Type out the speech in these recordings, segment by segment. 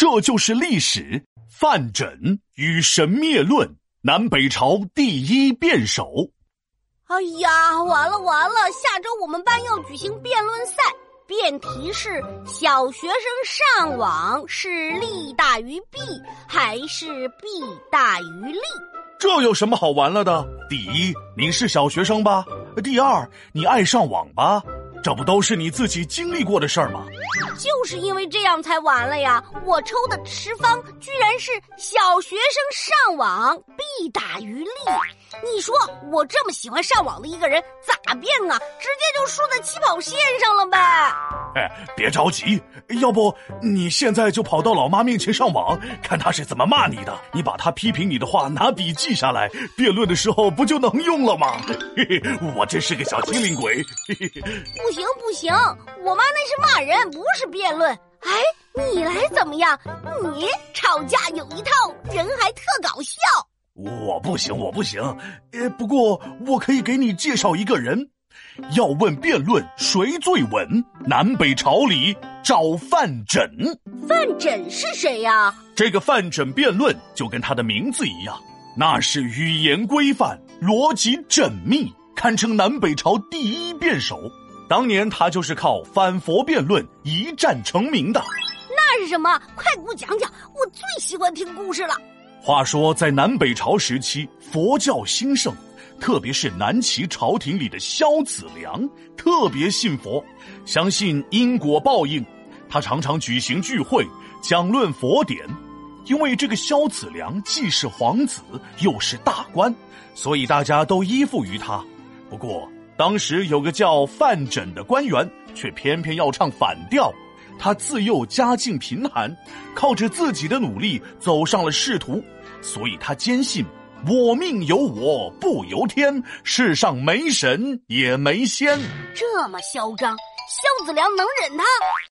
这就是历史。范缜与神灭论，南北朝第一辩手。哎呀，完了完了！下周我们班要举行辩论赛，辩题是：小学生上网是利大于弊，还是弊大于利？这有什么好玩了的？第一，你是小学生吧？第二，你爱上网吧？这不都是你自己经历过的事儿吗？就是因为这样才完了呀！我抽的池方居然是小学生上网必打于利。你说我这么喜欢上网的一个人咋变啊？直接就输在起跑线上了呗！哎，别着急，要不你现在就跑到老妈面前上网，看她是怎么骂你的。你把她批评你的话拿笔记下来，辩论的时候不就能用了吗？嘿嘿，我真是个小机灵鬼。嘿嘿，不行不行，我妈那是骂人，不是辩论。哎，你来怎么样？你吵架有一套，人还特搞笑。我不行，我不行。呃，不过我可以给你介绍一个人。要问辩论谁最稳？南北朝里找范缜。范缜是谁呀？这个范缜辩论就跟他的名字一样，那是语言规范、逻辑缜密，堪称南北朝第一辩手。当年他就是靠反佛辩论一战成名的。那是什么？快给我讲讲，我最喜欢听故事了。话说，在南北朝时期，佛教兴盛，特别是南齐朝廷里的萧子良特别信佛，相信因果报应。他常常举行聚会，讲论佛典。因为这个萧子良既是皇子，又是大官，所以大家都依附于他。不过，当时有个叫范缜的官员，却偏偏要唱反调。他自幼家境贫寒，靠着自己的努力走上了仕途，所以他坚信“我命由我不由天”，世上没神也没仙。这么嚣张，萧子良能忍他？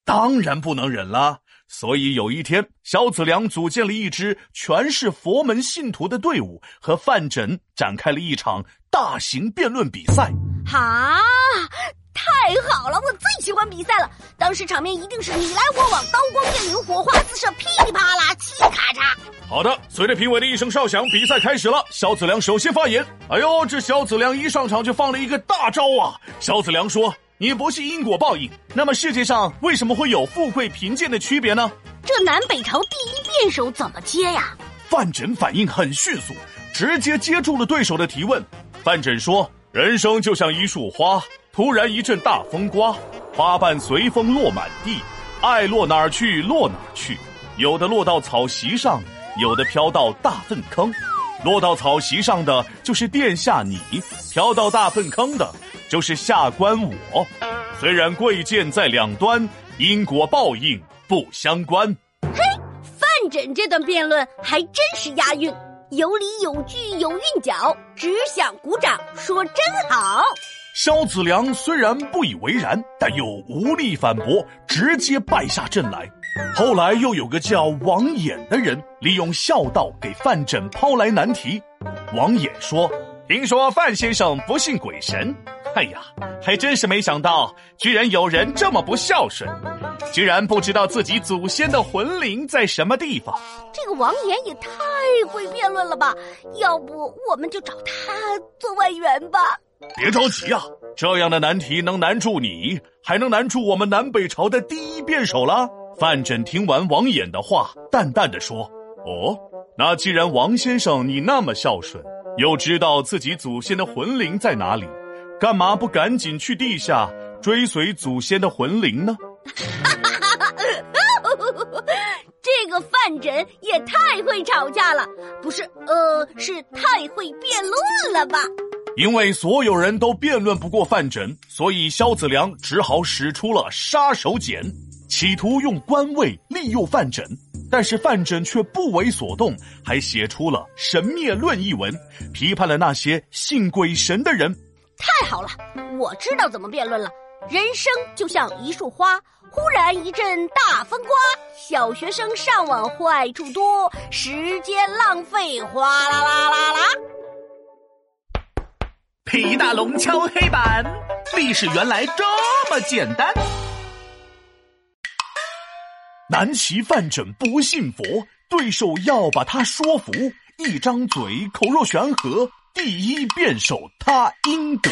当然不能忍了。所以有一天，萧子良组建了一支全是佛门信徒的队伍，和范缜展开了一场大型辩论比赛。哈！太好了，我最喜欢比赛了。当时场面一定是你来我往，刀光剑影，火花四射，噼里啪啦，嘁咔嚓。好的，随着评委的一声哨响，比赛开始了。萧子良首先发言。哎呦，这萧子良一上场就放了一个大招啊！萧子良说：“你不是因果报应，那么世界上为什么会有富贵贫贱的区别呢？”这南北朝第一辩手怎么接呀？范缜反应很迅速，直接接住了对手的提问。范缜说：“人生就像一束花。”突然一阵大风刮，花瓣随风落满地，爱落哪儿去落哪儿去，有的落到草席上，有的飘到大粪坑。落到草席上的就是殿下你，飘到大粪坑的就是下官我。虽然贵贱在两端，因果报应不相关。嘿，范缜这段辩论还真是押韵，有理有据有韵脚，只想鼓掌说真好。萧子良虽然不以为然，但又无力反驳，直接败下阵来。后来又有个叫王衍的人，利用孝道给范缜抛来难题。王衍说：“听说范先生不信鬼神，哎呀，还真是没想到，居然有人这么不孝顺，居然不知道自己祖先的魂灵在什么地方。”这个王衍也太会辩论了吧？要不我们就找他做外援吧。别着急啊，这样的难题能难住你，还能难住我们南北朝的第一辩手了。范缜听完王衍的话，淡淡的说：“哦，那既然王先生你那么孝顺，又知道自己祖先的魂灵在哪里，干嘛不赶紧去地下追随祖先的魂灵呢？” 这个范缜也太会吵架了，不是，呃，是太会辩论了吧？因为所有人都辩论不过范缜，所以萧子良只好使出了杀手锏，企图用官位利诱范缜。但是范缜却不为所动，还写出了《神灭论》一文，批判了那些信鬼神的人。太好了，我知道怎么辩论了。人生就像一束花，忽然一阵大风刮，小学生上网坏处多，时间浪费哗啦啦啦啦。皮大龙敲黑板，历史原来这么简单。南齐范缜不信佛，对手要把他说服，一张嘴口若悬河，第一辩手他应得。